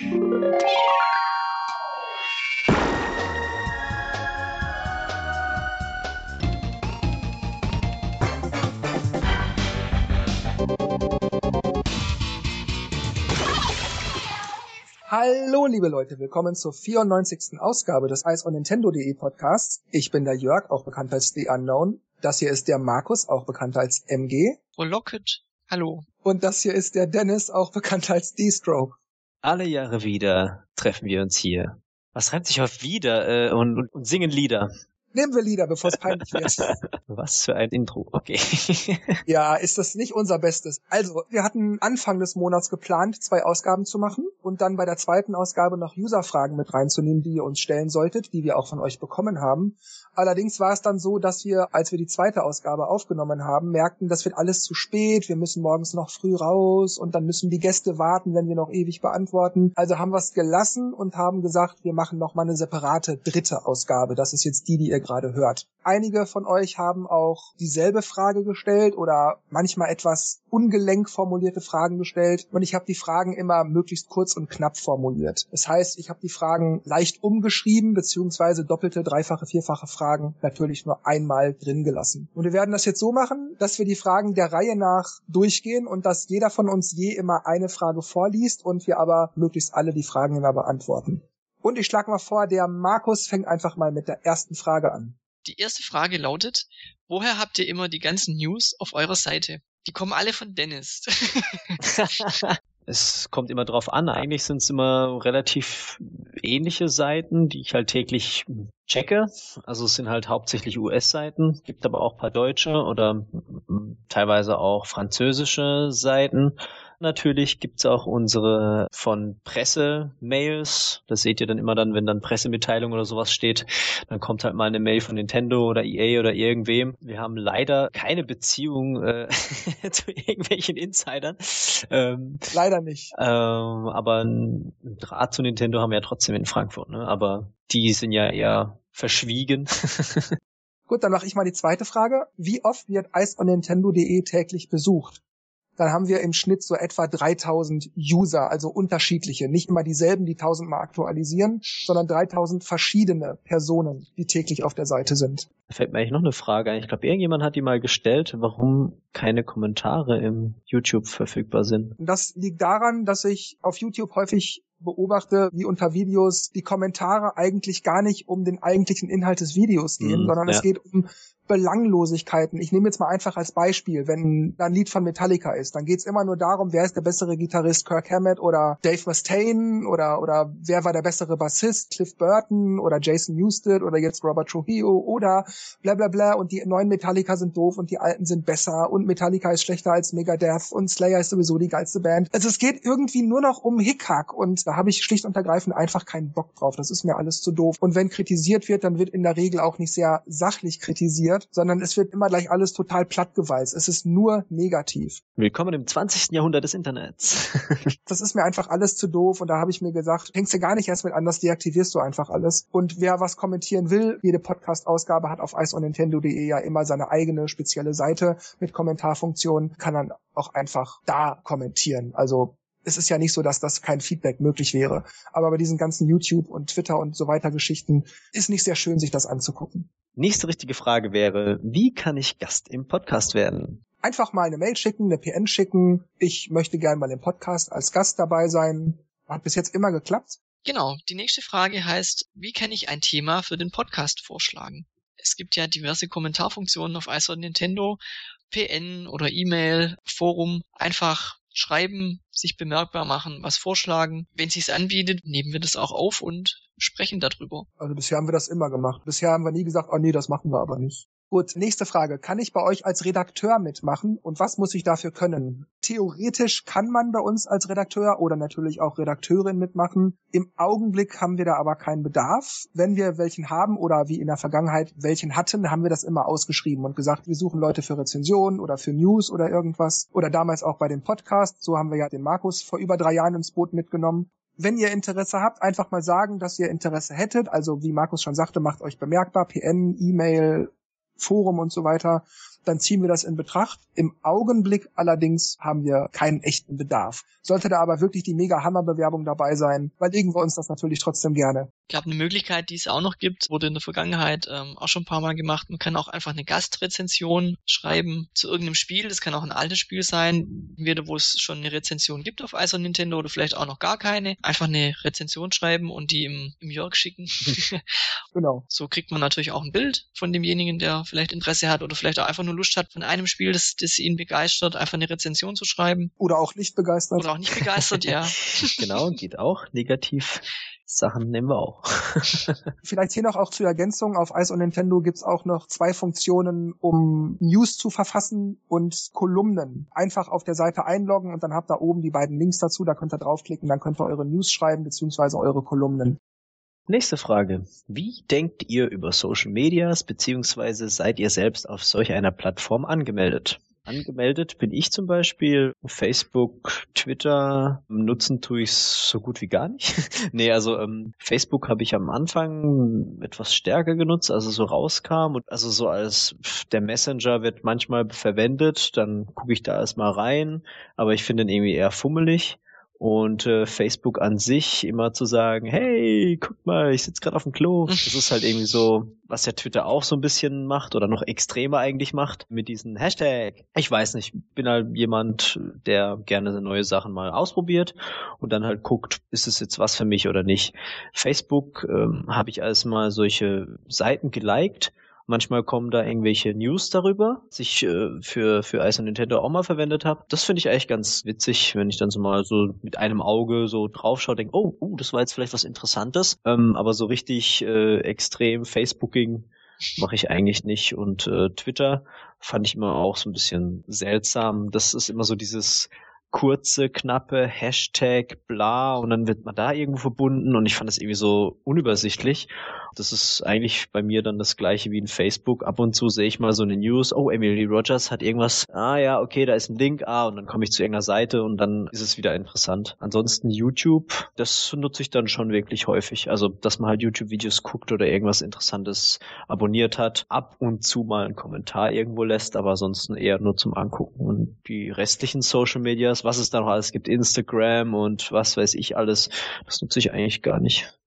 Hallo, liebe Leute, willkommen zur 94. Ausgabe des Ice on Nintendo.de Podcasts. Ich bin der Jörg, auch bekannt als The Unknown. Das hier ist der Markus, auch bekannt als MG. Oh, Locket. Hallo. Und das hier ist der Dennis, auch bekannt als D-Stroke. Alle Jahre wieder treffen wir uns hier. Was reimt sich auf wieder äh, und, und, und singen Lieder? Nehmen wir Lieder, bevor es peinlich wird. Was für ein Intro, okay. ja, ist das nicht unser Bestes. Also, wir hatten Anfang des Monats geplant, zwei Ausgaben zu machen und dann bei der zweiten Ausgabe noch User-Fragen mit reinzunehmen, die ihr uns stellen solltet, die wir auch von euch bekommen haben. Allerdings war es dann so, dass wir, als wir die zweite Ausgabe aufgenommen haben, merkten, das wird alles zu spät, wir müssen morgens noch früh raus und dann müssen die Gäste warten, wenn wir noch ewig beantworten. Also haben wir es gelassen und haben gesagt, wir machen noch mal eine separate dritte Ausgabe. Das ist jetzt die, die ihr gerade hört. Einige von euch haben auch dieselbe Frage gestellt oder manchmal etwas ungelenk formulierte Fragen gestellt und ich habe die Fragen immer möglichst kurz und knapp formuliert. Das heißt, ich habe die Fragen leicht umgeschrieben beziehungsweise doppelte, dreifache, vierfache Fragen natürlich nur einmal drin gelassen. Und wir werden das jetzt so machen, dass wir die Fragen der Reihe nach durchgehen und dass jeder von uns je immer eine Frage vorliest und wir aber möglichst alle die Fragen immer beantworten. Und ich schlage mal vor, der Markus fängt einfach mal mit der ersten Frage an. Die erste Frage lautet, woher habt ihr immer die ganzen News auf eurer Seite? Die kommen alle von Dennis. es kommt immer drauf an. Eigentlich sind es immer relativ ähnliche Seiten, die ich halt täglich checke. Also es sind halt hauptsächlich US-Seiten, gibt aber auch paar deutsche oder teilweise auch französische Seiten. Natürlich gibt's auch unsere von Presse-Mails. Das seht ihr dann immer dann, wenn dann Pressemitteilung oder sowas steht. Dann kommt halt mal eine Mail von Nintendo oder EA oder irgendwem. Wir haben leider keine Beziehung äh, zu irgendwelchen Insidern. Ähm, leider nicht. Ähm, aber ein Draht zu Nintendo haben wir ja trotzdem in Frankfurt. Ne? Aber die sind ja eher verschwiegen. Gut, dann mache ich mal die zweite Frage. Wie oft wird iceonnintendo.de täglich besucht? Dann haben wir im Schnitt so etwa 3000 User, also unterschiedliche, nicht immer dieselben, die tausendmal aktualisieren, sondern 3000 verschiedene Personen, die täglich auf der Seite sind. Da fällt mir eigentlich noch eine Frage ein. Ich glaube, irgendjemand hat die mal gestellt, warum keine Kommentare im YouTube verfügbar sind. Das liegt daran, dass ich auf YouTube häufig beobachte, wie unter Videos die Kommentare eigentlich gar nicht um den eigentlichen Inhalt des Videos gehen, mm, sondern ja. es geht um Belanglosigkeiten. Ich nehme jetzt mal einfach als Beispiel, wenn ein Lied von Metallica ist, dann geht's immer nur darum, wer ist der bessere Gitarrist, Kirk Hammett oder Dave Mustaine oder oder wer war der bessere Bassist, Cliff Burton oder Jason Newsted oder jetzt Robert Trujillo oder bla bla bla und die neuen Metallica sind doof und die alten sind besser und Metallica ist schlechter als Megadeth und Slayer ist sowieso die geilste Band. Also es geht irgendwie nur noch um Hickhack und da habe ich schlicht und ergreifend einfach keinen Bock drauf. Das ist mir alles zu doof. Und wenn kritisiert wird, dann wird in der Regel auch nicht sehr sachlich kritisiert wird, sondern es wird immer gleich alles total plattgewalzt. Es ist nur negativ. Willkommen im 20. Jahrhundert des Internets. das ist mir einfach alles zu doof und da habe ich mir gesagt, fängst du gar nicht erst mit an, das deaktivierst du einfach alles. Und wer was kommentieren will, jede Podcast-Ausgabe hat auf iceonnintendo.de ja immer seine eigene spezielle Seite mit Kommentarfunktion, kann dann auch einfach da kommentieren. Also es ist ja nicht so, dass das kein Feedback möglich wäre. Aber bei diesen ganzen YouTube und Twitter und so weiter Geschichten ist nicht sehr schön, sich das anzugucken. Nächste richtige Frage wäre, wie kann ich Gast im Podcast werden? Einfach mal eine Mail schicken, eine PN schicken. Ich möchte gerne mal im Podcast als Gast dabei sein. Hat bis jetzt immer geklappt. Genau. Die nächste Frage heißt, wie kann ich ein Thema für den Podcast vorschlagen? Es gibt ja diverse Kommentarfunktionen auf iSort Nintendo, PN oder E-Mail, Forum. Einfach schreiben, sich bemerkbar machen, was vorschlagen. Wenn sich's anbietet, nehmen wir das auch auf und sprechen darüber. Also bisher haben wir das immer gemacht. Bisher haben wir nie gesagt, oh nee, das machen wir aber nicht. Gut, nächste Frage. Kann ich bei euch als Redakteur mitmachen und was muss ich dafür können? Theoretisch kann man bei uns als Redakteur oder natürlich auch Redakteurin mitmachen. Im Augenblick haben wir da aber keinen Bedarf. Wenn wir welchen haben oder wie in der Vergangenheit welchen hatten, haben wir das immer ausgeschrieben und gesagt, wir suchen Leute für Rezensionen oder für News oder irgendwas. Oder damals auch bei den Podcasts. So haben wir ja den Markus vor über drei Jahren ins Boot mitgenommen wenn ihr Interesse habt, einfach mal sagen, dass ihr Interesse hättet. Also wie Markus schon sagte, macht euch bemerkbar, PN, E-Mail, Forum und so weiter, dann ziehen wir das in Betracht. Im Augenblick allerdings haben wir keinen echten Bedarf. Sollte da aber wirklich die mega Hammerbewerbung dabei sein, überlegen wir uns das natürlich trotzdem gerne. Ich glaube, eine Möglichkeit, die es auch noch gibt, wurde in der Vergangenheit ähm, auch schon ein paar Mal gemacht. Man kann auch einfach eine Gastrezension schreiben zu irgendeinem Spiel. Das kann auch ein altes Spiel sein, entweder wo es schon eine Rezension gibt auf Ice Nintendo oder vielleicht auch noch gar keine. Einfach eine Rezension schreiben und die im, im Jörg schicken. genau. So kriegt man natürlich auch ein Bild von demjenigen, der vielleicht Interesse hat oder vielleicht auch einfach nur Lust hat, von einem Spiel, das, das ihn begeistert, einfach eine Rezension zu schreiben. Oder auch nicht begeistert. Oder auch nicht begeistert, ja. genau, geht auch. Negativ. Sachen nehmen wir auch. Vielleicht hier noch auch zur Ergänzung. Auf Ice und Nintendo gibt's auch noch zwei Funktionen, um News zu verfassen und Kolumnen. Einfach auf der Seite einloggen und dann habt ihr oben die beiden Links dazu. Da könnt ihr draufklicken, dann könnt ihr eure News schreiben beziehungsweise eure Kolumnen. Nächste Frage. Wie denkt ihr über Social Medias beziehungsweise seid ihr selbst auf solch einer Plattform angemeldet? Angemeldet bin ich zum Beispiel. Facebook, Twitter nutzen tue ich so gut wie gar nicht. nee, also ähm, Facebook habe ich am Anfang etwas stärker genutzt, als es so rauskam. Und also so als der Messenger wird manchmal verwendet, dann gucke ich da erstmal rein, aber ich finde ihn irgendwie eher fummelig und äh, Facebook an sich immer zu sagen, hey, guck mal, ich sitze gerade auf dem Klo. Das ist halt irgendwie so, was ja Twitter auch so ein bisschen macht oder noch extremer eigentlich macht mit diesen Hashtag. Ich weiß nicht, bin halt jemand, der gerne neue Sachen mal ausprobiert und dann halt guckt, ist es jetzt was für mich oder nicht. Facebook ähm, habe ich als mal solche Seiten geliked Manchmal kommen da irgendwelche News darüber, was ich äh, für, für Ice und Nintendo auch mal verwendet habe. Das finde ich eigentlich ganz witzig, wenn ich dann so mal so mit einem Auge so draufschaue, denke, oh, uh, das war jetzt vielleicht was Interessantes. Ähm, aber so richtig äh, extrem Facebooking mache ich eigentlich nicht. Und äh, Twitter fand ich immer auch so ein bisschen seltsam. Das ist immer so dieses kurze, knappe Hashtag, bla, und dann wird man da irgendwo verbunden und ich fand das irgendwie so unübersichtlich. Das ist eigentlich bei mir dann das gleiche wie in Facebook. Ab und zu sehe ich mal so eine News, oh, Emily Rogers hat irgendwas, ah ja, okay, da ist ein Link, ah, und dann komme ich zu irgendeiner Seite und dann ist es wieder interessant. Ansonsten YouTube, das nutze ich dann schon wirklich häufig. Also, dass man halt YouTube-Videos guckt oder irgendwas Interessantes abonniert hat, ab und zu mal einen Kommentar irgendwo lässt, aber ansonsten eher nur zum Angucken. Und die restlichen Social Medias, was es da noch alles gibt, Instagram und was weiß ich alles, das nutze ich eigentlich gar nicht.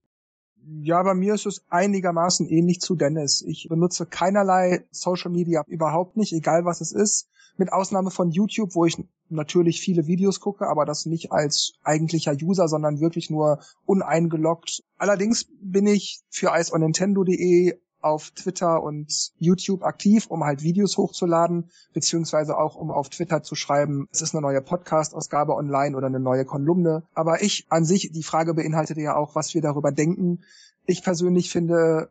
Ja, bei mir ist es einigermaßen ähnlich zu Dennis. Ich benutze keinerlei Social Media überhaupt nicht, egal was es ist. Mit Ausnahme von YouTube, wo ich natürlich viele Videos gucke, aber das nicht als eigentlicher User, sondern wirklich nur uneingeloggt. Allerdings bin ich für iceonnintendo.de auf Twitter und YouTube aktiv, um halt Videos hochzuladen, beziehungsweise auch um auf Twitter zu schreiben, es ist eine neue Podcast-Ausgabe online oder eine neue Kolumne. Aber ich an sich, die Frage beinhaltete ja auch, was wir darüber denken. Ich persönlich finde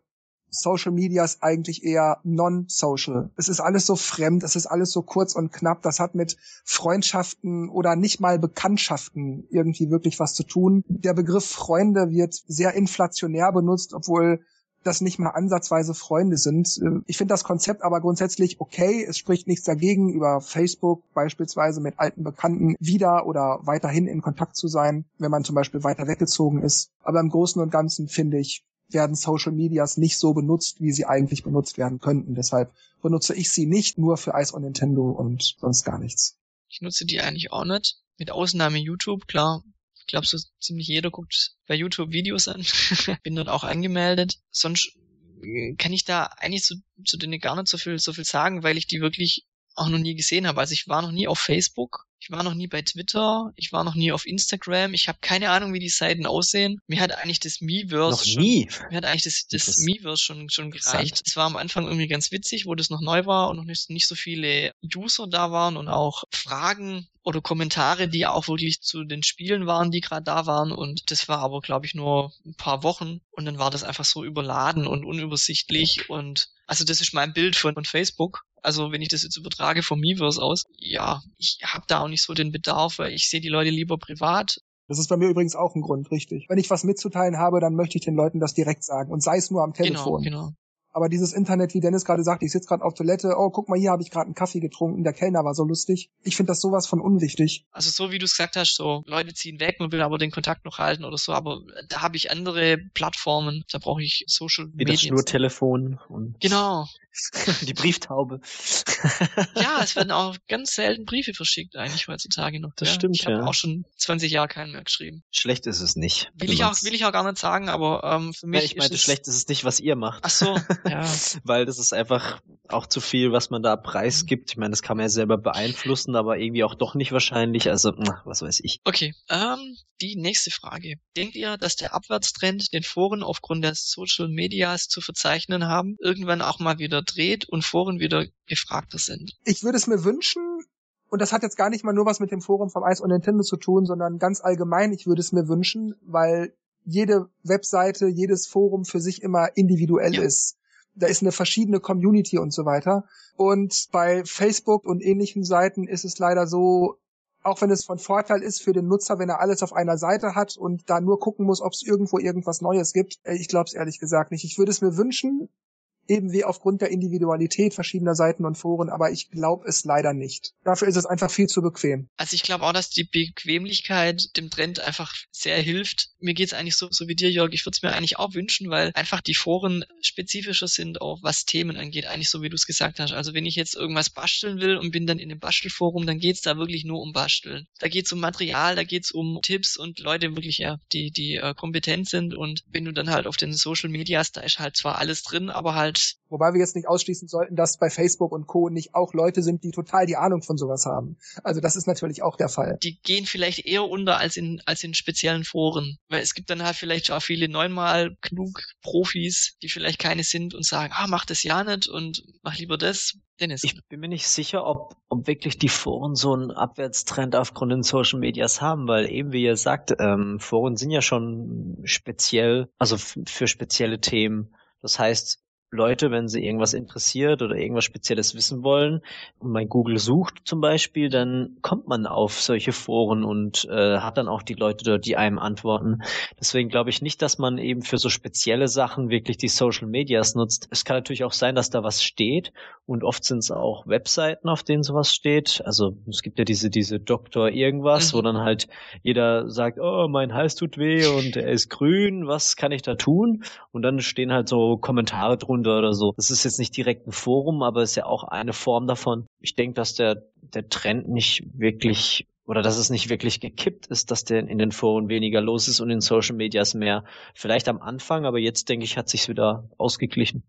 Social Media ist eigentlich eher non-social. Es ist alles so fremd, es ist alles so kurz und knapp. Das hat mit Freundschaften oder nicht mal Bekanntschaften irgendwie wirklich was zu tun. Der Begriff Freunde wird sehr inflationär benutzt, obwohl das nicht mal ansatzweise Freunde sind. Ähm, ich finde das Konzept aber grundsätzlich okay. Es spricht nichts dagegen, über Facebook beispielsweise mit alten Bekannten wieder oder weiterhin in Kontakt zu sein, wenn man zum Beispiel weiter weggezogen ist. Aber im Großen und Ganzen finde ich, werden Social Medias nicht so benutzt, wie sie eigentlich benutzt werden könnten. Deshalb benutze ich sie nicht nur für Ice on Nintendo und sonst gar nichts. Ich nutze die eigentlich auch nicht. Mit Ausnahme YouTube, klar, ich glaube, so ziemlich jeder guckt bei YouTube Videos an. Bin dort auch angemeldet. Sonst äh, kann ich da eigentlich zu, zu denen gar nicht so viel, so viel sagen, weil ich die wirklich auch noch nie gesehen habe. Also ich war noch nie auf Facebook, ich war noch nie bei Twitter, ich war noch nie auf Instagram, ich habe keine Ahnung, wie die Seiten aussehen. Mir hat eigentlich das Miiverse noch schon, nie. mir hat eigentlich das, das Miiverse schon schon gereicht. Es war am Anfang irgendwie ganz witzig, wo das noch neu war und noch nicht, nicht so viele User da waren und auch Fragen oder Kommentare, die auch wirklich zu den Spielen waren, die gerade da waren. Und das war aber, glaube ich, nur ein paar Wochen. Und dann war das einfach so überladen und unübersichtlich. Und also das ist mein Bild von, von Facebook. Also wenn ich das jetzt übertrage vom Miiverse aus, ja, ich habe da auch nicht so den Bedarf, weil ich sehe die Leute lieber privat. Das ist bei mir übrigens auch ein Grund, richtig. Wenn ich was mitzuteilen habe, dann möchte ich den Leuten das direkt sagen und sei es nur am genau, Telefon. Genau, genau. Aber dieses Internet, wie Dennis gerade sagte, ich sitze gerade auf Toilette, oh, guck mal, hier habe ich gerade einen Kaffee getrunken, der Kellner war so lustig. Ich finde das sowas von unwichtig. Also so wie du es gesagt hast, so Leute ziehen weg und will aber den Kontakt noch halten oder so, aber da habe ich andere Plattformen, da brauche ich Social Media. nur Telefon und Genau. Die Brieftaube. ja, es werden auch ganz selten Briefe verschickt eigentlich heutzutage noch. Das ja. stimmt, Ich habe ja. auch schon 20 Jahre keinen mehr geschrieben. Schlecht ist es nicht. Will ich auch, will ich auch gar nicht sagen, aber ähm, für mich Nein, ich meinte, ist schlecht ist es nicht, was ihr macht. Ach so, ja. Weil das ist einfach auch zu viel, was man da preisgibt. Ich meine, das kann man ja selber beeinflussen, aber irgendwie auch doch nicht wahrscheinlich. Also, was weiß ich. Okay, ähm, die nächste Frage. Denkt ihr, dass der Abwärtstrend den Foren aufgrund der Social Medias zu verzeichnen haben, irgendwann auch mal wieder dreht und Foren wieder gefragter sind? Ich würde es mir wünschen, und das hat jetzt gar nicht mal nur was mit dem Forum vom Ice on Nintendo zu tun, sondern ganz allgemein, ich würde es mir wünschen, weil jede Webseite, jedes Forum für sich immer individuell Ja. ist. Da ist eine verschiedene Community und so weiter. Und bei Facebook und ähnlichen Seiten ist es leider so, auch wenn es von Vorteil ist für den Nutzer, wenn er alles auf einer Seite hat und da nur gucken muss, ob es irgendwo irgendwas Neues gibt. äh, Ich glaube es ehrlich gesagt nicht. Ich würde es mir wünschen, eben wie aufgrund der Individualität verschiedener Seiten und Foren, aber ich glaube es leider nicht. Dafür ist es einfach viel zu bequem. Also ich glaube auch, dass die Bequemlichkeit dem Trend einfach sehr hilft. Mir geht's eigentlich so, so wie dir, Jörg. Ich würde es mir eigentlich auch wünschen, weil einfach die Foren spezifischer sind, auch was Themen angeht, eigentlich so wie du es gesagt hast. Also wenn ich jetzt irgendwas basteln will und bin dann in einem Bastelforum, dann geht's da wirklich nur um Basteln. Da geht's um Material, da geht's um Tipps und Leute wirklich, ja, die, die äh, kompetent sind. Und wenn du dann halt auf den Social Medias, da ist halt zwar alles drin, aber halt Wobei wir jetzt nicht ausschließen sollten, dass bei Facebook und Co. nicht auch Leute sind, die total die Ahnung von sowas haben. Also das ist natürlich auch der Fall. die gehen vielleicht eher unter als in, als in speziellen Foren. Weil es gibt dann halt vielleicht auch viele neunmal klug Profis, die vielleicht keine sind und sagen, ah, mach das ja nicht und mach lieber das. Dennis. Ich bin mir nicht sicher, ob, ob wirklich die Foren so einen Abwärtstrend aufgrund den Social Medias haben, weil eben wie ihr sagt, ähm, Foren sind ja schon speziell, also für spezielle Themen. Das heißt, Leute, wenn sie irgendwas interessiert oder irgendwas Spezielles wissen wollen und man Google sucht zum Beispiel, dann kommt man auf solche Foren und äh, hat dann auch die Leute dort, die einem antworten. Deswegen glaube ich nicht, dass man eben für so spezielle Sachen wirklich die Social Medias nutzt. Es kann natürlich auch sein, dass da was steht und oft sind es auch Webseiten, auf denen sowas steht. Also es gibt ja diese diese Doktor irgendwas, Mhm. wo dann halt jeder sagt, oh mein Hals tut weh und er ist grün, was kann ich da tun? Und dann stehen halt so Kommentare drunter oder so. Das ist jetzt nicht direkt ein Forum, aber ist ja auch eine Form davon. Ich denke, dass der der Trend nicht wirklich oder dass es nicht wirklich gekippt ist, dass der in den Foren weniger los ist und in Social Medias mehr. Vielleicht am Anfang, aber jetzt denke ich, hat sich's wieder ausgeglichen.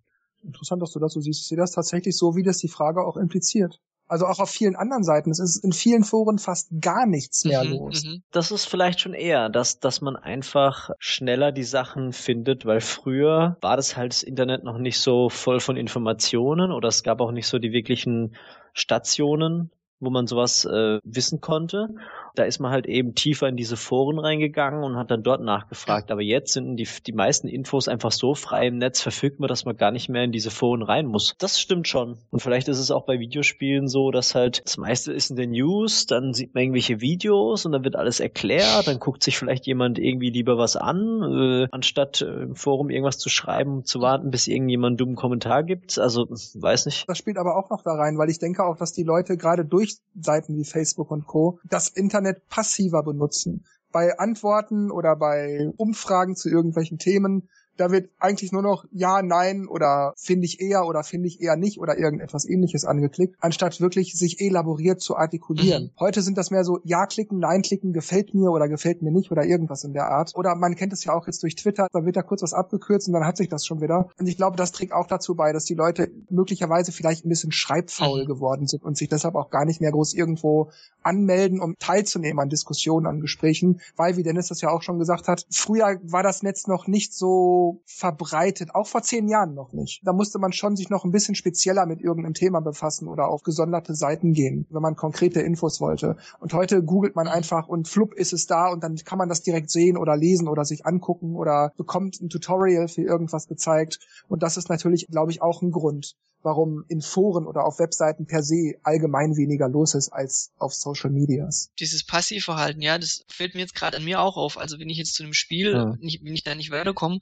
Interessant, dass du das so siehst. Ich sehe das tatsächlich so, wie das die Frage auch impliziert. Also auch auf vielen anderen Seiten. Es ist in vielen Foren fast gar nichts mehr Mhm, los. mhm. Das ist vielleicht schon eher, dass, dass man einfach schneller die Sachen findet, weil früher war das halt das Internet noch nicht so voll von Informationen oder es gab auch nicht so die wirklichen Stationen, wo man sowas äh, wissen konnte. Da ist man halt eben tiefer in diese Foren reingegangen und hat dann dort nachgefragt. Aber jetzt sind die, die meisten Infos einfach so frei im Netz verfügbar, dass man gar nicht mehr in diese Foren rein muss. Das stimmt schon. Und vielleicht ist es auch bei Videospielen so, dass halt das meiste ist in den News, dann sieht man irgendwelche Videos und dann wird alles erklärt, dann guckt sich vielleicht jemand irgendwie lieber was an, äh, anstatt äh, im Forum irgendwas zu schreiben, zu warten, bis irgendjemand einen dummen Kommentar gibt. Also, weiß nicht. Das spielt aber auch noch da rein, weil ich denke auch, dass die Leute gerade durch Seiten wie Facebook und Co. das Internet passiver benutzen. Bei Antworten oder bei Umfragen zu irgendwelchen Themen, da wird eigentlich nur noch ja, nein oder finde ich eher oder finde ich eher nicht oder irgendetwas ähnliches angeklickt, anstatt wirklich sich elaboriert zu artikulieren. Mhm. Heute sind das mehr so ja klicken, nein klicken, gefällt mir oder gefällt mir nicht oder irgendwas in der Art. Oder man kennt es ja auch jetzt durch Twitter, da wird da kurz was abgekürzt und dann hat sich das schon wieder. Und ich glaube, das trägt auch dazu bei, dass die Leute möglicherweise vielleicht ein bisschen schreibfaul Mhm. geworden sind und sich deshalb auch gar nicht mehr groß irgendwo anmelden, um teilzunehmen an Diskussionen, an Gesprächen, weil, wie Dennis das ja auch schon gesagt hat, früher war das Netz noch nicht so verbreitet, auch vor zehn Jahren noch nicht. Da musste man schon sich noch ein bisschen spezieller mit irgendeinem Thema befassen oder auf gesonderte Seiten gehen, wenn man konkrete Infos wollte. Und heute googelt man einfach und flupp ist es da und dann kann man das direkt sehen oder lesen oder sich angucken oder bekommt ein Tutorial für irgendwas gezeigt. Und das ist natürlich, glaube ich, auch ein Grund, warum in Foren oder auf Webseiten per se allgemein weniger los ist als auf Social Medias. Dieses Passivverhalten, ja, das fällt mir jetzt gerade an mir auch auf. Also wenn ich jetzt zu einem Spiel, Ja. nicht, wenn ich da nicht weiterkomme,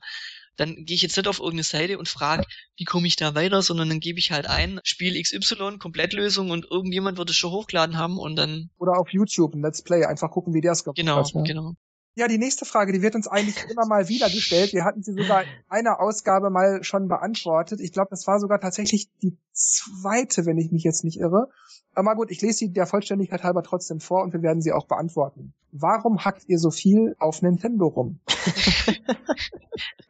dann gehe ich jetzt nicht auf irgendeine Seite und frage, wie komme ich da weiter, sondern dann gebe ich halt ein, Spiel XY, Komplettlösung und irgendjemand wird es schon hochgeladen haben und dann, Oder auf YouTube ein Let's Play, einfach gucken, wie der es gemacht genau, hat. Ja. genau. Ja, die nächste Frage, die wird uns eigentlich immer mal wieder gestellt. Wir hatten sie sogar in einer Ausgabe mal schon beantwortet. Ich glaube, das war sogar tatsächlich die zweite, wenn ich mich jetzt nicht irre. Aber gut, ich lese sie der Vollständigkeit halber trotzdem vor und wir werden sie auch beantworten. Warum hackt ihr so viel auf Nintendo rum?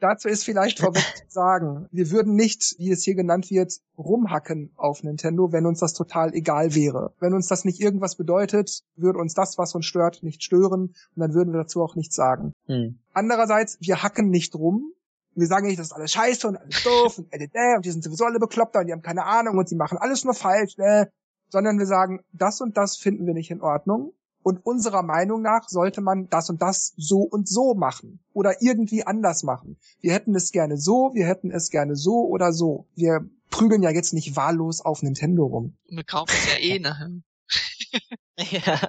Dazu ist vielleicht vorweg zu sagen, wir würden nicht, wie es hier genannt wird, rumhacken auf Nintendo, wenn uns das total egal wäre. Wenn uns das nicht irgendwas bedeutet, würde uns das, was uns stört, nicht stören und dann würden wir dazu auch nichts sagen. Hm. Andererseits, wir hacken nicht rum, wir sagen nicht, das ist alles scheiße und alles doof und, äh, äh, und die sind sowieso alle bekloppter und die haben keine Ahnung und sie machen alles nur falsch, äh, sondern wir sagen, das und das finden wir nicht in Ordnung und unserer Meinung nach sollte man das und das so und so machen oder irgendwie anders machen. Wir hätten es gerne so, wir hätten es gerne so oder so. Wir prügeln ja jetzt nicht wahllos auf Nintendo rum. Wir kaufen es ja eh nachher. Ja.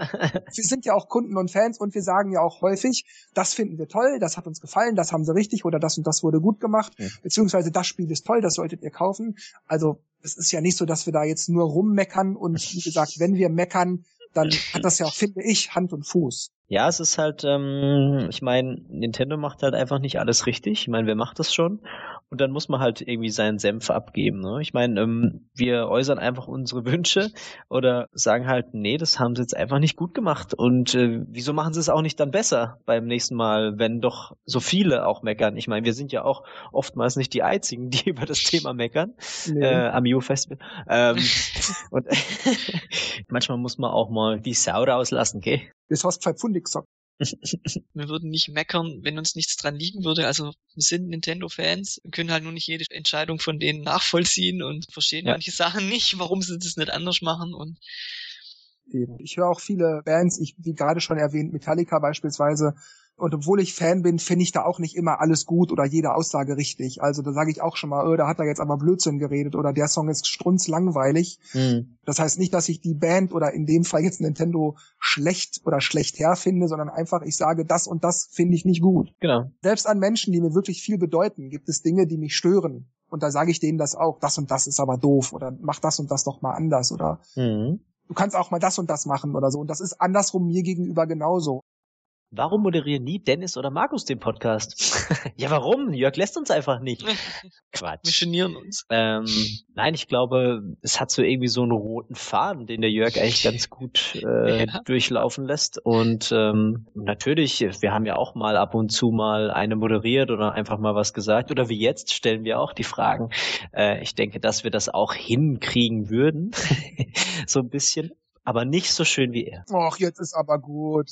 Wir sind ja auch Kunden und Fans und wir sagen ja auch häufig, das finden wir toll, das hat uns gefallen, das haben sie richtig oder das und das wurde gut gemacht, ja. beziehungsweise das Spiel ist toll, das solltet ihr kaufen. Also es ist ja nicht so, dass wir da jetzt nur rummeckern und wie gesagt, wenn wir meckern, dann hat das ja auch, finde ich, Hand und Fuß. Ja, es ist halt, ähm, ich meine, Nintendo macht halt einfach nicht alles richtig. Ich meine, wer macht das schon? Und dann muss man halt irgendwie seinen Senf abgeben. Ne? Ich meine, ähm, wir äußern einfach unsere Wünsche oder sagen halt, nee, das haben sie jetzt einfach nicht gut gemacht. Und äh, wieso machen sie es auch nicht dann besser beim nächsten Mal, wenn doch so viele auch meckern? Ich meine, wir sind ja auch oftmals nicht die Einzigen, die über das Thema meckern nee. äh, am U-Festival. Ähm, und manchmal muss man auch mal die Sau rauslassen, gell? Das hast zwei Pfundig gesagt. Wir würden nicht meckern, wenn uns nichts dran liegen würde. Also wir sind Nintendo-Fans, können halt nur nicht jede Entscheidung von denen nachvollziehen und verstehen ja. manche Sachen nicht, warum sie das nicht anders machen und ich höre auch viele Bands, ich, wie gerade schon erwähnt, Metallica beispielsweise, und obwohl ich Fan bin, finde ich da auch nicht immer alles gut oder jede Aussage richtig. Also da sage ich auch schon mal, oh, da hat er jetzt aber Blödsinn geredet oder der Song ist strunzlangweilig. Mhm. Das heißt nicht, dass ich die Band oder in dem Fall jetzt Nintendo schlecht oder schlecht herfinde, sondern einfach, ich sage, das und das finde ich nicht gut. Genau. Selbst an Menschen, die mir wirklich viel bedeuten, gibt es Dinge, die mich stören. Und da sage ich denen das auch, das und das ist aber doof oder mach das und das doch mal anders oder mhm. du kannst auch mal das und das machen oder so. Und das ist andersrum mir gegenüber genauso. Warum moderieren nie Dennis oder Markus den Podcast? ja, warum? Jörg lässt uns einfach nicht. Quatsch. Wir genieren uns. Ähm, nein, ich glaube, es hat so irgendwie so einen roten Faden, den der Jörg eigentlich ganz gut äh, ja. durchlaufen lässt. Und ähm, natürlich, wir haben ja auch mal ab und zu mal eine moderiert oder einfach mal was gesagt. Oder wie jetzt stellen wir auch die Fragen. Äh, ich denke, dass wir das auch hinkriegen würden. so ein bisschen. Aber nicht so schön wie er. Och, jetzt ist aber gut.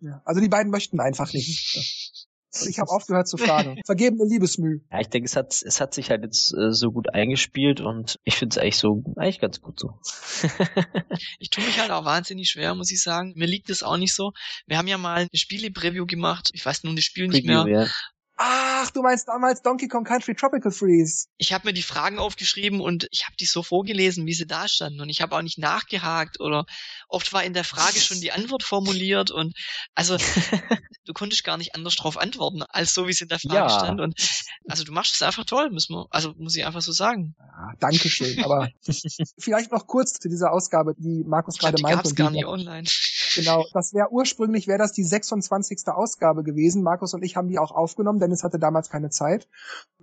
Ja. Also die beiden möchten einfach nicht. Ich habe aufgehört zu fragen. Vergebene Liebesmüh. Ja, ich denke, es hat, es hat sich halt jetzt äh, so gut eingespielt und ich finde es eigentlich so, eigentlich ganz gut so. ich tue mich halt auch wahnsinnig schwer, muss ich sagen. Mir liegt es auch nicht so. Wir haben ja mal eine Spiele-Preview gemacht. Ich weiß nun das Spiel nicht Preview, mehr. Ja. Ach, du meinst damals Donkey Kong Country Tropical Freeze. Ich habe mir die Fragen aufgeschrieben und ich habe die so vorgelesen, wie sie da standen. Und ich habe auch nicht nachgehakt oder oft war in der Frage schon die Antwort formuliert. Und also du konntest gar nicht anders drauf antworten, als so, wie es in der Frage ja. stand. Und also du machst es einfach toll, müssen wir, also muss ich einfach so sagen. Ja, Dankeschön. Aber vielleicht noch kurz zu dieser Ausgabe, die Markus gerade meinte. Die gab's gar nicht online. Genau, das wäre ursprünglich wäre das die 26. Ausgabe gewesen. Markus und ich haben die auch aufgenommen Dennis hatte damals keine Zeit.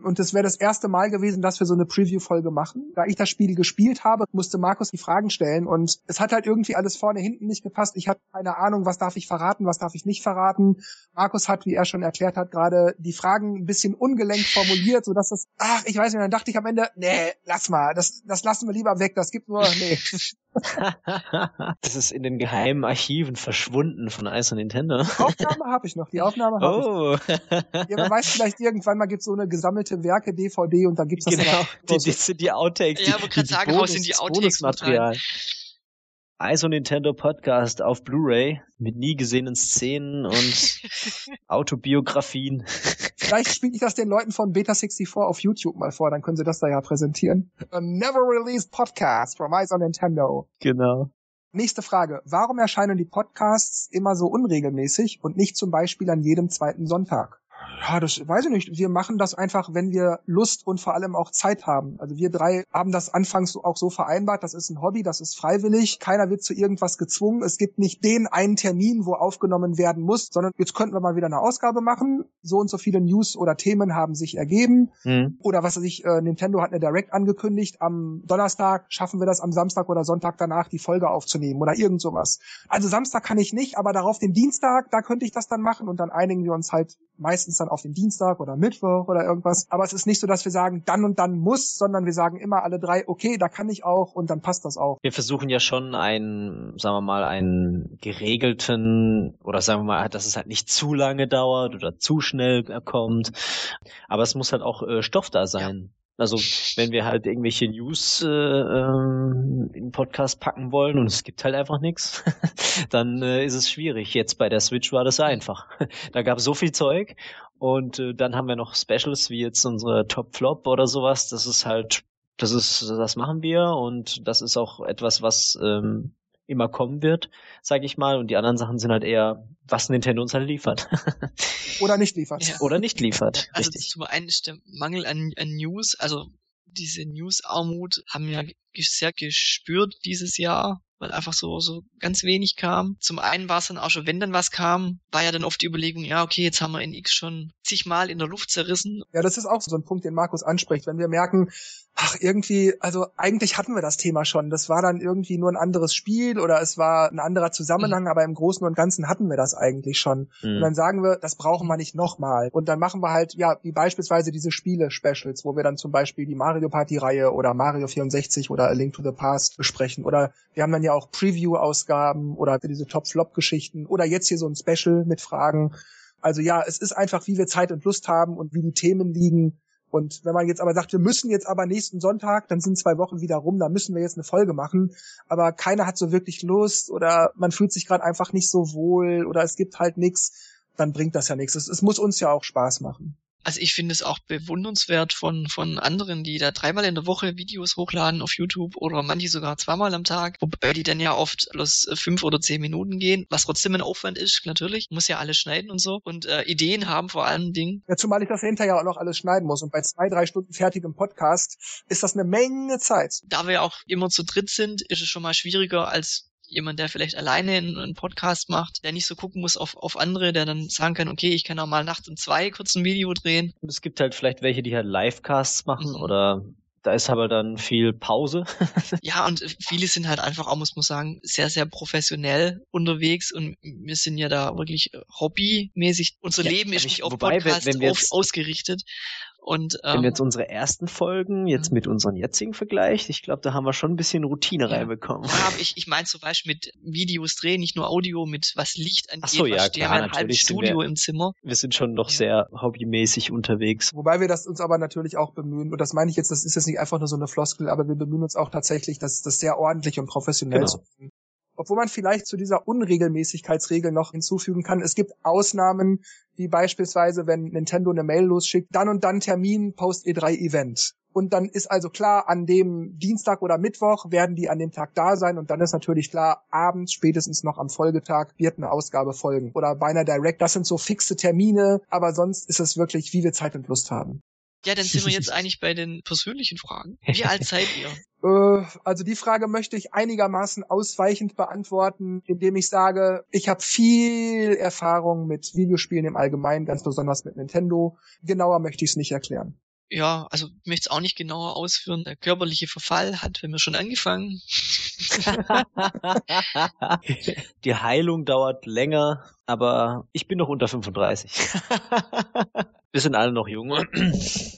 Und es wäre das erste Mal gewesen, dass wir so eine Preview-Folge machen. Da ich das Spiel gespielt habe, musste Markus die Fragen stellen und es hat halt irgendwie alles vorne, hinten nicht gepasst. Ich hatte keine Ahnung, was darf ich verraten, was darf ich nicht verraten. Markus hat, wie er schon erklärt hat, gerade die Fragen ein bisschen ungelenkt formuliert, sodass das, ach, ich weiß nicht, dann dachte ich am Ende, nee, lass mal, das, das lassen wir lieber weg, das gibt nur, nee. das ist in den geheimen Archiven verschwunden von Ice und Nintendo. Die Aufnahme habe ich noch, die Aufnahme habe oh. ich. Ja, man weiß vielleicht irgendwann mal gibt so eine gesammelte Werke DVD und dann gibt's das Genau, die, die sind die Outtakes. Ja, aber gerade sagen, Bonus, sind die Outtakes Material. ISO Nintendo Podcast auf Blu-ray mit nie gesehenen Szenen und Autobiografien. Vielleicht spiele ich das den Leuten von Beta 64 auf YouTube mal vor, dann können sie das da ja präsentieren. A never released podcast from ISO Nintendo. Genau. Nächste Frage. Warum erscheinen die Podcasts immer so unregelmäßig und nicht zum Beispiel an jedem zweiten Sonntag? Ja, das weiß ich nicht. Wir machen das einfach, wenn wir Lust und vor allem auch Zeit haben. Also wir drei haben das anfangs auch so vereinbart. Das ist ein Hobby, das ist freiwillig. Keiner wird zu irgendwas gezwungen. Es gibt nicht den einen Termin, wo aufgenommen werden muss, sondern jetzt könnten wir mal wieder eine Ausgabe machen. So und so viele News oder Themen haben sich ergeben. Mhm. Oder was weiß ich, äh, Nintendo hat eine Direct angekündigt. Am Donnerstag schaffen wir das am Samstag oder Sonntag danach die Folge aufzunehmen oder irgend sowas. Also Samstag kann ich nicht, aber darauf den Dienstag, da könnte ich das dann machen und dann einigen wir uns halt meistens dann auf den Dienstag oder Mittwoch oder irgendwas. Aber es ist nicht so, dass wir sagen, dann und dann muss, sondern wir sagen immer alle drei, okay, da kann ich auch und dann passt das auch. Wir versuchen ja schon einen, sagen wir mal, einen geregelten oder sagen wir mal, dass es halt nicht zu lange dauert oder zu schnell kommt. Aber es muss halt auch äh, Stoff da sein. Ja. Also wenn wir halt irgendwelche News äh, ähm, in Podcast packen wollen und es gibt halt einfach nichts, dann äh, ist es schwierig. Jetzt bei der Switch war das einfach. da gab es so viel Zeug und äh, dann haben wir noch Specials wie jetzt unsere Top Flop oder sowas. Das ist halt, das ist, das machen wir und das ist auch etwas, was ähm, immer kommen wird, sage ich mal. Und die anderen Sachen sind halt eher, was Nintendo uns halt liefert. Oder nicht liefert. Ja. Oder nicht liefert. Also Richtig. zum einen ist der Mangel an, an News, also diese News-Armut haben wir sehr gespürt dieses Jahr, weil einfach so, so ganz wenig kam. Zum einen war es dann auch schon, wenn dann was kam, war ja dann oft die Überlegung, ja, okay, jetzt haben wir in X schon zigmal in der Luft zerrissen. Ja, das ist auch so ein Punkt, den Markus anspricht. Wenn wir merken, ach, irgendwie, also eigentlich hatten wir das Thema schon. Das war dann irgendwie nur ein anderes Spiel oder es war ein anderer Zusammenhang, mhm. aber im Großen und Ganzen hatten wir das eigentlich schon. Mhm. Und dann sagen wir, das brauchen wir nicht nochmal. Und dann machen wir halt, ja, wie beispielsweise diese Spiele-Specials, wo wir dann zum Beispiel die Mario Party-Reihe oder Mario 64 oder A Link to the Past besprechen. Oder wir haben dann ja auch Preview-Ausgaben oder diese Top-Flop-Geschichten oder jetzt hier so ein Special mit Fragen. Also ja, es ist einfach, wie wir Zeit und Lust haben und wie die Themen liegen und wenn man jetzt aber sagt, wir müssen jetzt aber nächsten Sonntag, dann sind zwei Wochen wieder rum, dann müssen wir jetzt eine Folge machen, aber keiner hat so wirklich Lust oder man fühlt sich gerade einfach nicht so wohl oder es gibt halt nichts, dann bringt das ja nichts. Es, es muss uns ja auch Spaß machen. Also ich finde es auch bewundernswert von, von anderen, die da dreimal in der Woche Videos hochladen auf YouTube oder manche sogar zweimal am Tag, wobei die dann ja oft los fünf oder zehn Minuten gehen, was trotzdem ein Aufwand ist, natürlich. Muss ja alles schneiden und so. Und äh, Ideen haben vor allen Dingen. Ja, zumal ich das hinterher auch noch alles schneiden muss. Und bei zwei, drei Stunden fertigem Podcast ist das eine Menge Zeit. Da wir auch immer zu dritt sind, ist es schon mal schwieriger als jemand, der vielleicht alleine einen Podcast macht, der nicht so gucken muss auf, auf andere, der dann sagen kann, okay, ich kann auch mal nachts um zwei kurz ein Video drehen. Und es gibt halt vielleicht welche, die halt Livecasts machen mhm. oder da ist aber dann viel Pause. ja, und viele sind halt einfach auch, muss man sagen, sehr, sehr professionell unterwegs und wir sind ja da wirklich hobbymäßig. Unser ja, Leben ist nicht auf wobei, Podcast wenn, wenn auf, ausgerichtet. Und, ähm, Wenn wir jetzt unsere ersten Folgen jetzt mhm. mit unseren jetzigen vergleicht, ich glaube, da haben wir schon ein bisschen Routine ja. reinbekommen. Ja, aber ich, ich meine zum Beispiel mit Videos drehen, nicht nur Audio, mit was Licht angeht, Ach so, ja, klar, ein halbes Studio wir, im Zimmer. Wir sind schon doch ja. sehr hobbymäßig unterwegs. Wobei wir das uns aber natürlich auch bemühen, und das meine ich jetzt, das ist jetzt nicht einfach nur so eine Floskel, aber wir bemühen uns auch tatsächlich, das, das sehr ordentlich und professionell genau. zu machen. Obwohl man vielleicht zu dieser Unregelmäßigkeitsregel noch hinzufügen kann, es gibt Ausnahmen, wie beispielsweise, wenn Nintendo eine Mail losschickt, dann und dann Termin Post E3 Event. Und dann ist also klar, an dem Dienstag oder Mittwoch werden die an dem Tag da sein und dann ist natürlich klar, abends, spätestens noch am Folgetag, wird eine Ausgabe folgen. Oder bei einer Direct, das sind so fixe Termine, aber sonst ist es wirklich, wie wir Zeit und Lust haben. Ja, dann sind wir jetzt eigentlich bei den persönlichen Fragen. Wie alt seid ihr? Äh, also die Frage möchte ich einigermaßen ausweichend beantworten, indem ich sage, ich habe viel Erfahrung mit Videospielen im Allgemeinen, ganz besonders mit Nintendo. Genauer möchte ich es nicht erklären. Ja, also ich möchte es auch nicht genauer ausführen. Der körperliche Verfall hat wenn wir schon angefangen. Die Heilung dauert länger, aber ich bin noch unter 35. Wir sind alle noch jung.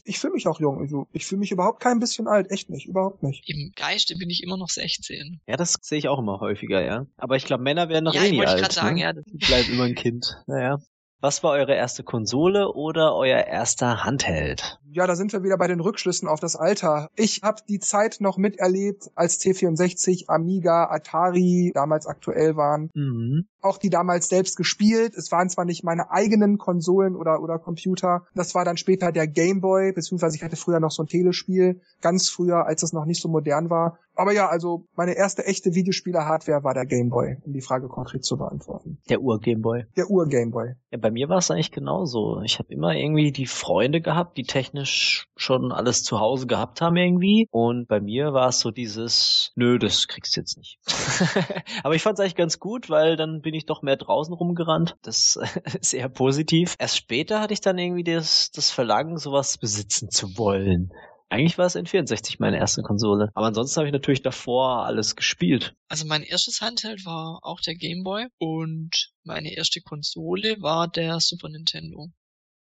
Ich fühle mich auch jung. Also ich fühle mich überhaupt kein bisschen alt. Echt nicht. Überhaupt nicht. Im Geiste bin ich immer noch 16. Ja, das sehe ich auch immer häufiger, ja. Aber ich glaube, Männer werden noch ja, eh alt. Ja, wollte ich gerade sagen, ne? ja. Bleibt immer ein Kind. Naja. Was war eure erste Konsole oder euer erster Handheld? Ja, da sind wir wieder bei den Rückschlüssen auf das Alter. Ich habe die Zeit noch miterlebt, als C64, Amiga, Atari damals aktuell waren. Mhm. Auch die damals selbst gespielt. Es waren zwar nicht meine eigenen Konsolen oder, oder Computer. Das war dann später der Game Boy, beziehungsweise ich hatte früher noch so ein Telespiel, ganz früher, als es noch nicht so modern war. Aber ja, also meine erste echte Videospieler-Hardware war der Game Boy, um die Frage konkret zu beantworten. Der Ur-Game Boy. Der Ur-Game Boy. Ja, bei mir war es eigentlich genauso. Ich habe immer irgendwie die Freunde gehabt, die technisch schon alles zu Hause gehabt haben irgendwie. Und bei mir war es so dieses, nö, das kriegst du jetzt nicht. Aber ich fand es eigentlich ganz gut, weil dann bin ich doch mehr draußen rumgerannt. Das ist eher positiv. Erst später hatte ich dann irgendwie das, das Verlangen, sowas besitzen zu wollen. Eigentlich war es N64 meine erste Konsole. Aber ansonsten habe ich natürlich davor alles gespielt. Also mein erstes Handheld war auch der Game Boy und meine erste Konsole war der Super Nintendo.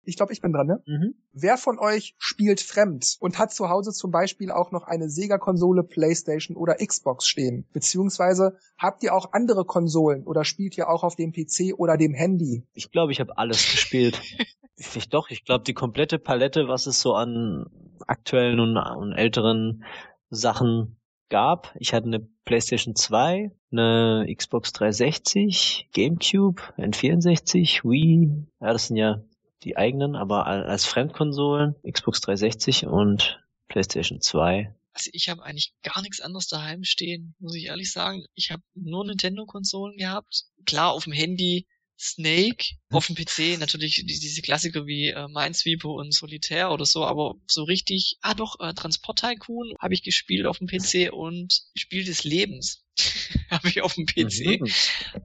Ich glaube, ich bin dran, ne? Mhm. Wer von euch spielt fremd und hat zu Hause zum Beispiel auch noch eine Sega-Konsole, Playstation oder Xbox stehen? Beziehungsweise habt ihr auch andere Konsolen oder spielt ihr auch auf dem PC oder dem Handy? Ich glaube, ich habe alles gespielt. ich doch, ich glaube, die komplette Palette, was es so an aktuellen und, und älteren Sachen gab. Ich hatte eine PlayStation 2, eine Xbox 360, GameCube, N64, Wii. Ja, das sind ja die eigenen, aber als Fremdkonsolen Xbox 360 und PlayStation 2. Also ich habe eigentlich gar nichts anderes daheim stehen, muss ich ehrlich sagen. Ich habe nur Nintendo-Konsolen gehabt. Klar, auf dem Handy Snake, auf dem PC natürlich diese Klassiker wie äh, Minesweeper und Solitaire oder so, aber so richtig, ah doch, äh, Transport Tycoon habe ich gespielt auf dem PC und Spiel des Lebens habe ich auf dem PC. Mhm.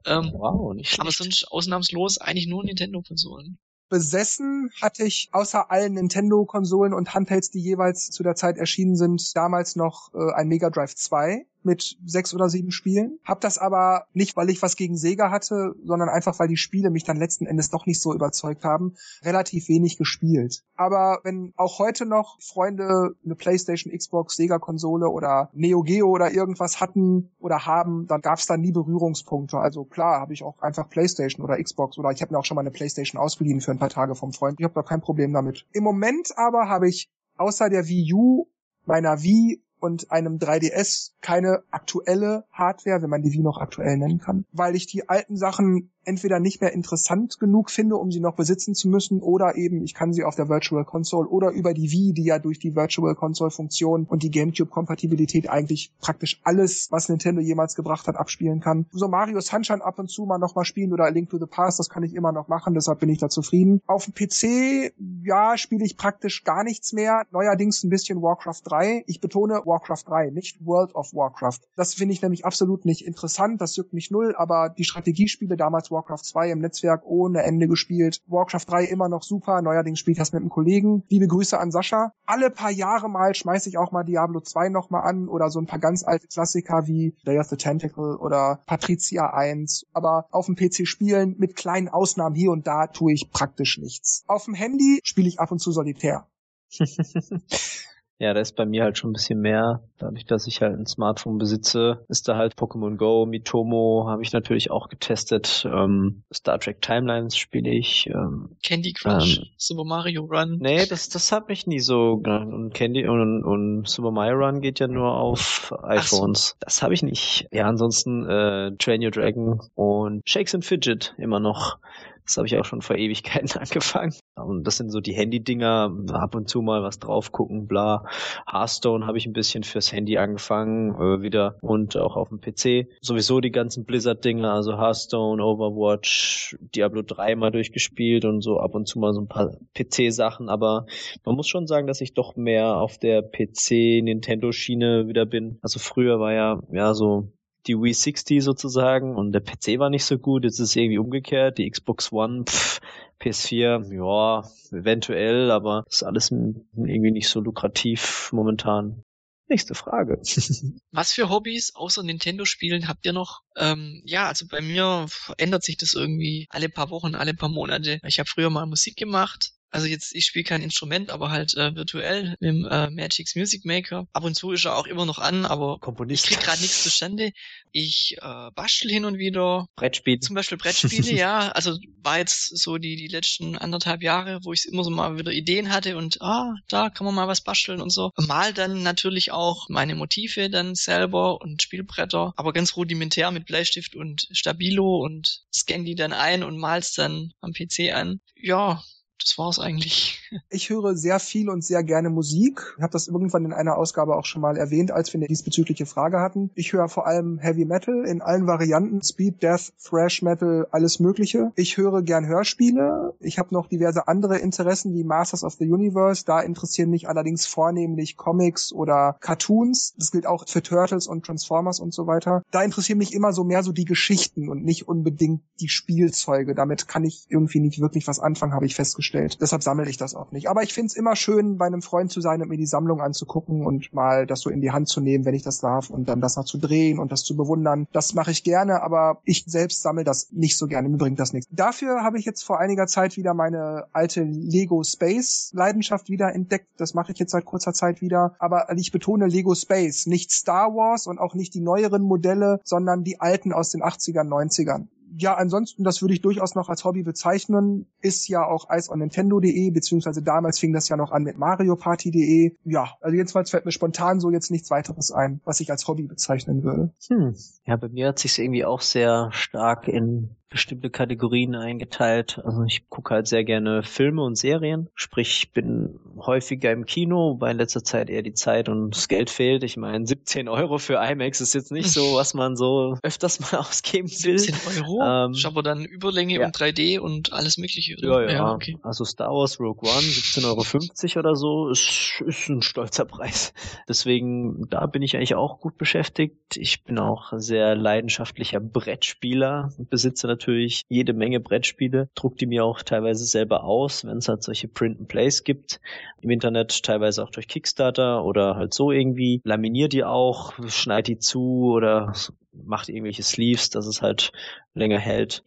Ähm, wow, nicht schlecht. Aber sonst ausnahmslos eigentlich nur Nintendo-Konsolen besessen hatte ich außer allen Nintendo-Konsolen und Handhelds, die jeweils zu der Zeit erschienen sind, damals noch äh, ein Mega Drive 2 mit sechs oder sieben Spielen. Hab das aber nicht, weil ich was gegen Sega hatte, sondern einfach, weil die Spiele mich dann letzten Endes doch nicht so überzeugt haben, relativ wenig gespielt. Aber wenn auch heute noch Freunde eine Playstation, Xbox, Sega-Konsole oder Neo Geo oder irgendwas hatten oder haben, dann gab's da nie Berührungspunkte. Also klar, habe ich auch einfach Playstation oder Xbox oder ich habe mir auch schon mal eine Playstation ausgeliehen für ein paar Tage vom Freund. Ich habe da kein Problem damit. Im Moment aber habe ich außer der Wii U meiner Wii und einem 3DS keine aktuelle Hardware, wenn man die Wii noch aktuell nennen kann, weil ich die alten Sachen entweder nicht mehr interessant genug finde, um sie noch besitzen zu müssen, oder eben ich kann sie auf der Virtual Console oder über die Wii, die ja durch die Virtual Console Funktion und die GameCube Kompatibilität eigentlich praktisch alles, was Nintendo jemals gebracht hat, abspielen kann. So Mario Sunshine ab und zu mal noch mal spielen oder A Link to the Past, das kann ich immer noch machen, deshalb bin ich da zufrieden. Auf dem PC, ja, spiele ich praktisch gar nichts mehr. Neuerdings ein bisschen Warcraft 3. Ich betone Warcraft 3, nicht World of Warcraft. Das finde ich nämlich absolut nicht interessant, das juckt mich null, aber die Strategiespiele damals Warcraft 2 im Netzwerk ohne Ende gespielt. Warcraft 3 immer noch super. Neuerdings spielt das mit einem Kollegen. Liebe Grüße an Sascha. Alle paar Jahre mal schmeiße ich auch mal Diablo 2 nochmal an oder so ein paar ganz alte Klassiker wie Day of the Tentacle oder Patricia 1. Aber auf dem PC spielen mit kleinen Ausnahmen hier und da tue ich praktisch nichts. Auf dem Handy spiele ich ab und zu Solitär. Ja, da ist bei mir halt schon ein bisschen mehr. Dadurch, dass ich halt ein Smartphone besitze, ist da halt Pokémon Go, Mitomo habe ich natürlich auch getestet. Ähm, Star Trek Timelines spiele ich. Ähm, Candy Crush, ähm, Super Mario Run. Nee, das, das hat mich nie so und Candy und, und Super Mario Run geht ja nur auf iPhones. So. Das habe ich nicht. Ja, ansonsten äh, Train Your Dragon und Shakes and Fidget immer noch. Das habe ich auch schon vor Ewigkeiten angefangen. Und das sind so die Handy-Dinger, ab und zu mal was drauf gucken, bla. Hearthstone habe ich ein bisschen fürs Handy angefangen, äh, wieder und auch auf dem PC. Sowieso die ganzen Blizzard-Dinger, also Hearthstone, Overwatch, Diablo 3 mal durchgespielt und so ab und zu mal so ein paar PC-Sachen, aber man muss schon sagen, dass ich doch mehr auf der PC-Nintendo-Schiene wieder bin. Also früher war ja, ja, so die Wii 60 sozusagen und der PC war nicht so gut. Jetzt ist es irgendwie umgekehrt. Die Xbox One, pff, PS4, ja, eventuell, aber ist alles irgendwie nicht so lukrativ momentan. Nächste Frage. Was für Hobbys außer Nintendo-Spielen habt ihr noch? Ähm, ja, also bei mir ändert sich das irgendwie alle paar Wochen, alle paar Monate. Ich habe früher mal Musik gemacht, Also jetzt, ich spiele kein Instrument, aber halt äh, virtuell im äh, Magic's Music Maker. Ab und zu ist er auch immer noch an, aber Komponist. ich krieg gerade nichts zustande. Ich äh, bastel hin und wieder. Brettspiel. Zum Beispiel Brettspiele, ja. Also war jetzt so die, die letzten anderthalb Jahre, wo ich immer so mal wieder Ideen hatte und ah, da kann man mal was basteln und so. Mal dann natürlich auch meine Motive dann selber und Spielbretter, aber ganz rudimentär mit Bleistift und Stabilo und scan die dann ein und mal's dann am PC an. Ja, das war's eigentlich. Ich höre sehr viel und sehr gerne Musik. Ich habe das irgendwann in einer Ausgabe auch schon mal erwähnt, als wir eine diesbezügliche Frage hatten. Ich höre vor allem Heavy Metal in allen Varianten, Speed, Death, Thrash Metal, alles Mögliche. Ich höre gern Hörspiele. Ich habe noch diverse andere Interessen wie Masters of the Universe. Da interessieren mich allerdings vornehmlich Comics oder Cartoons. Das gilt auch für Turtles und Transformers und so weiter. Da interessieren mich immer so mehr so die Geschichten und nicht unbedingt die Spielzeuge. Damit kann ich irgendwie nicht wirklich was anfangen, habe ich festgestellt. Deshalb sammle ich das auch nicht. Aber ich finde es immer schön, bei einem Freund zu sein und mir die Sammlung anzugucken und mal das so in die Hand zu nehmen, wenn ich das darf und dann das noch zu drehen und das zu bewundern. Das mache ich gerne, aber ich selbst sammle das nicht so gerne. Mir bringt das nichts. Dafür habe ich jetzt vor einiger Zeit wieder meine alte Lego Space Leidenschaft wieder entdeckt. Das mache ich jetzt seit kurzer Zeit wieder. Aber ich betone Lego Space, nicht Star Wars und auch nicht die neueren Modelle, sondern die alten aus den 80ern, 90ern ja, ansonsten, das würde ich durchaus noch als Hobby bezeichnen, ist ja auch iceonnintendo.de, beziehungsweise damals fing das ja noch an mit marioparty.de. Ja, also jedenfalls fällt mir spontan so jetzt nichts weiteres ein, was ich als Hobby bezeichnen würde. Hm. Ja, bei mir hat sich irgendwie auch sehr stark in bestimmte Kategorien eingeteilt. Also ich gucke halt sehr gerne Filme und Serien. Sprich, ich bin häufiger im Kino, wobei in letzter Zeit eher die Zeit und das Geld fehlt. Ich meine, 17 Euro für IMAX ist jetzt nicht so, was man so öfters mal ausgeben will. 17 Euro? Ähm, ist aber dann Überlänge ja. und 3D und alles mögliche. Ja, ja. ja okay. Also Star Wars Rogue One, 17,50 Euro oder so, ist, ist ein stolzer Preis. Deswegen, da bin ich eigentlich auch gut beschäftigt. Ich bin auch sehr leidenschaftlicher Brettspieler, besitze natürlich natürlich jede Menge Brettspiele, druck die mir auch teilweise selber aus, wenn es halt solche Print-and-Plays gibt. Im Internet, teilweise auch durch Kickstarter oder halt so irgendwie, laminier die auch, schneid die zu oder macht irgendwelche Sleeves, dass es halt länger hält.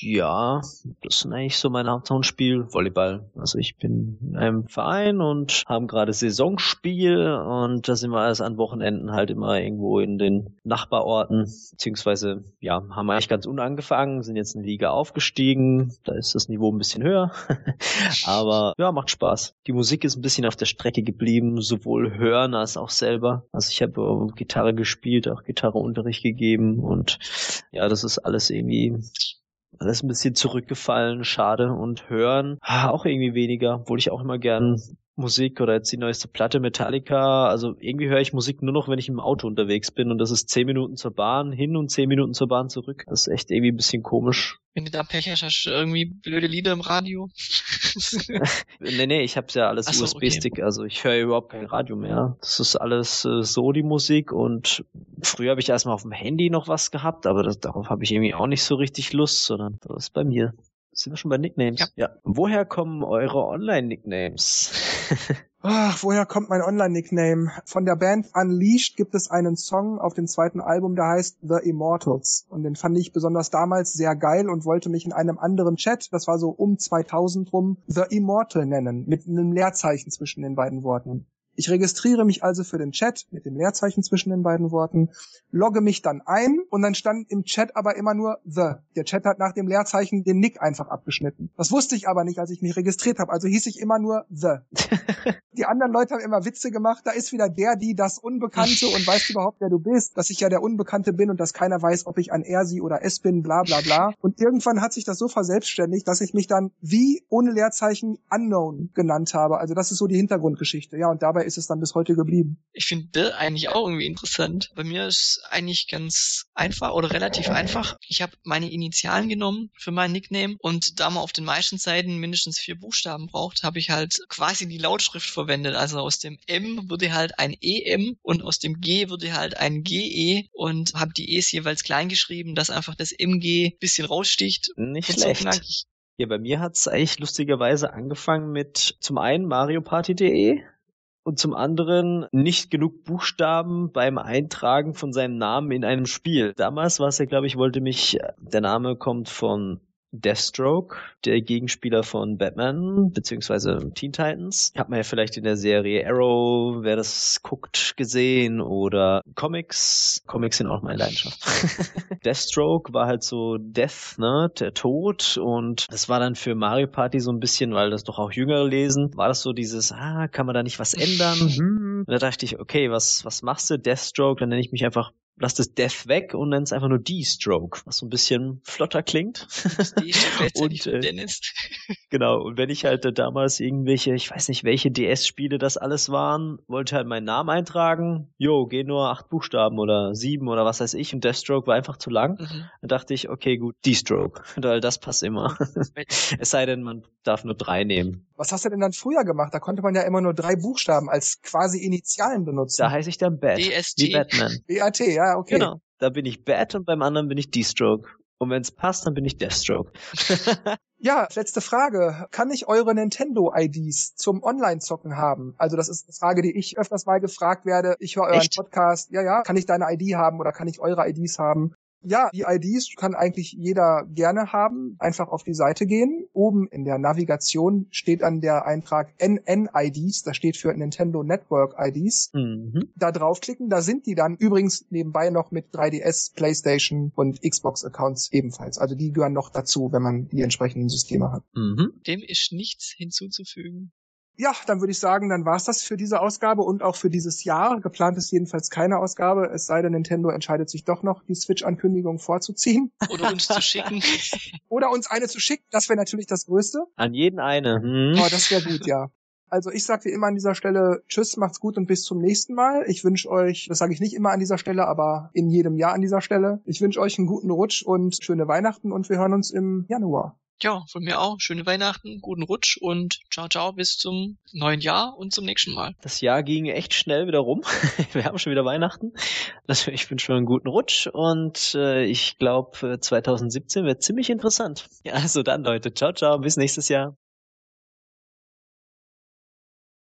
Ja, das sind eigentlich so mein Hauptspiel, Volleyball. Also ich bin in einem Verein und haben gerade Saisonspiel und da sind wir alles an Wochenenden halt immer irgendwo in den Nachbarorten, beziehungsweise ja, haben eigentlich ganz unangefangen, sind jetzt in die Liga aufgestiegen, da ist das Niveau ein bisschen höher, aber ja, macht Spaß. Die Musik ist ein bisschen auf der Strecke geblieben, sowohl hören als auch selber. Also ich habe Gitarre gespielt, auch Gitarreunterricht gegeben und ja, das ist alles irgendwie alles ein bisschen zurückgefallen, schade und hören. Auch irgendwie weniger, obwohl ich auch immer gern Musik oder jetzt die neueste Platte Metallica. Also irgendwie höre ich Musik nur noch, wenn ich im Auto unterwegs bin und das ist zehn Minuten zur Bahn hin und zehn Minuten zur Bahn zurück. Das ist echt irgendwie ein bisschen komisch. Wenn du da Pech hast, hast du irgendwie blöde Lieder im Radio? nee, nee, ich hab's ja alles so, USB-Stick, okay. also ich höre überhaupt kein Radio mehr. Das ist alles äh, so die Musik und früher habe ich erstmal auf dem Handy noch was gehabt, aber das, darauf habe ich irgendwie auch nicht so richtig Lust, sondern das ist bei mir. Sind wir schon bei Nicknames? Ja. ja. Woher kommen eure Online-Nicknames? Ach, woher kommt mein Online-Nickname? Von der Band Unleashed gibt es einen Song auf dem zweiten Album, der heißt The Immortals. Und den fand ich besonders damals sehr geil und wollte mich in einem anderen Chat, das war so um 2000 rum, The Immortal nennen, mit einem Leerzeichen zwischen den beiden Worten. Ich registriere mich also für den Chat mit dem Leerzeichen zwischen den beiden Worten, logge mich dann ein und dann stand im Chat aber immer nur The. Der Chat hat nach dem Leerzeichen den Nick einfach abgeschnitten. Das wusste ich aber nicht, als ich mich registriert habe. Also hieß ich immer nur The. die anderen Leute haben immer Witze gemacht. Da ist wieder der, die, das Unbekannte und weißt überhaupt, wer du bist, dass ich ja der Unbekannte bin und dass keiner weiß, ob ich ein er, sie oder es bin, bla bla bla. Und irgendwann hat sich das so verselbstständigt, dass ich mich dann wie ohne Leerzeichen Unknown genannt habe. Also das ist so die Hintergrundgeschichte. Ja, und dabei ist es dann bis heute geblieben. Ich finde eigentlich auch irgendwie interessant. Bei mir ist eigentlich ganz einfach oder relativ einfach. Ich habe meine Initialen genommen für mein Nickname und da man auf den meisten Seiten mindestens vier Buchstaben braucht, habe ich halt quasi die Lautschrift verwendet. Also aus dem M würde halt ein EM und aus dem G würde halt ein GE und habe die E's jeweils klein geschrieben, dass einfach das MG bisschen raussticht. Nicht schlecht. So ja, bei mir hat's eigentlich lustigerweise angefangen mit zum einen marioparty.de und zum anderen nicht genug Buchstaben beim Eintragen von seinem Namen in einem Spiel. Damals war es ja, glaube ich, wollte mich, der Name kommt von Deathstroke, der Gegenspieler von Batman beziehungsweise Teen Titans. Hat man ja vielleicht in der Serie Arrow, wer das guckt, gesehen oder Comics. Comics sind auch meine Leidenschaft. Deathstroke war halt so Death, ne, der Tod und das war dann für Mario Party so ein bisschen, weil das doch auch Jüngere lesen, war das so dieses, ah, kann man da nicht was ändern? Hm. Und da dachte ich, okay, was, was machst du? Deathstroke, dann nenne ich mich einfach lass das Death weg und nenn es einfach nur D-Stroke, was so ein bisschen flotter klingt. und äh, Dennis. genau, und wenn ich halt äh, damals irgendwelche, ich weiß nicht, welche DS-Spiele das alles waren, wollte halt meinen Namen eintragen, jo, geh nur acht Buchstaben oder sieben oder was weiß ich, und Deathstroke war einfach zu lang. Mhm. Dann dachte ich, okay, gut, D-Stroke, weil das passt immer. es sei denn, man darf nur drei nehmen. Was hast du denn dann früher gemacht? Da konnte man ja immer nur drei Buchstaben als quasi Initialen benutzen. Da heiße ich dann Bat, DST. wie Batman. BAT, ja, okay. Genau. Da bin ich Bat und beim anderen bin ich D-Stroke. Und wenn es passt, dann bin ich Deathstroke. ja, letzte Frage. Kann ich eure Nintendo-IDs zum Online-Zocken haben? Also das ist eine Frage, die ich öfters mal gefragt werde. Ich höre euren Echt? Podcast. Ja, ja. Kann ich deine ID haben oder kann ich eure IDs haben? Ja, die IDs kann eigentlich jeder gerne haben. Einfach auf die Seite gehen. Oben in der Navigation steht an der Eintrag NN-IDs. Das steht für Nintendo Network IDs. Mhm. Da draufklicken, da sind die dann übrigens nebenbei noch mit 3DS, PlayStation und Xbox Accounts ebenfalls. Also die gehören noch dazu, wenn man die entsprechenden Systeme hat. Mhm. Dem ist nichts hinzuzufügen ja, dann würde ich sagen, dann war's das für diese Ausgabe und auch für dieses Jahr. Geplant ist jedenfalls keine Ausgabe, es sei denn, Nintendo entscheidet sich doch noch, die Switch-Ankündigung vorzuziehen. Oder uns zu schicken. Oder uns eine zu schicken, das wäre natürlich das Größte. An jeden eine. Hm. Oh, das wäre gut, ja. Also ich sage wie immer an dieser Stelle Tschüss, macht's gut und bis zum nächsten Mal. Ich wünsche euch, das sage ich nicht immer an dieser Stelle, aber in jedem Jahr an dieser Stelle. Ich wünsche euch einen guten Rutsch und schöne Weihnachten und wir hören uns im Januar. Ja, von mir auch. Schöne Weihnachten, guten Rutsch und ciao, ciao, bis zum neuen Jahr und zum nächsten Mal. Das Jahr ging echt schnell wieder rum. Wir haben schon wieder Weihnachten. Also ich wünsche einen guten Rutsch und äh, ich glaube 2017 wird ziemlich interessant. Ja, also dann Leute, ciao, ciao, bis nächstes Jahr.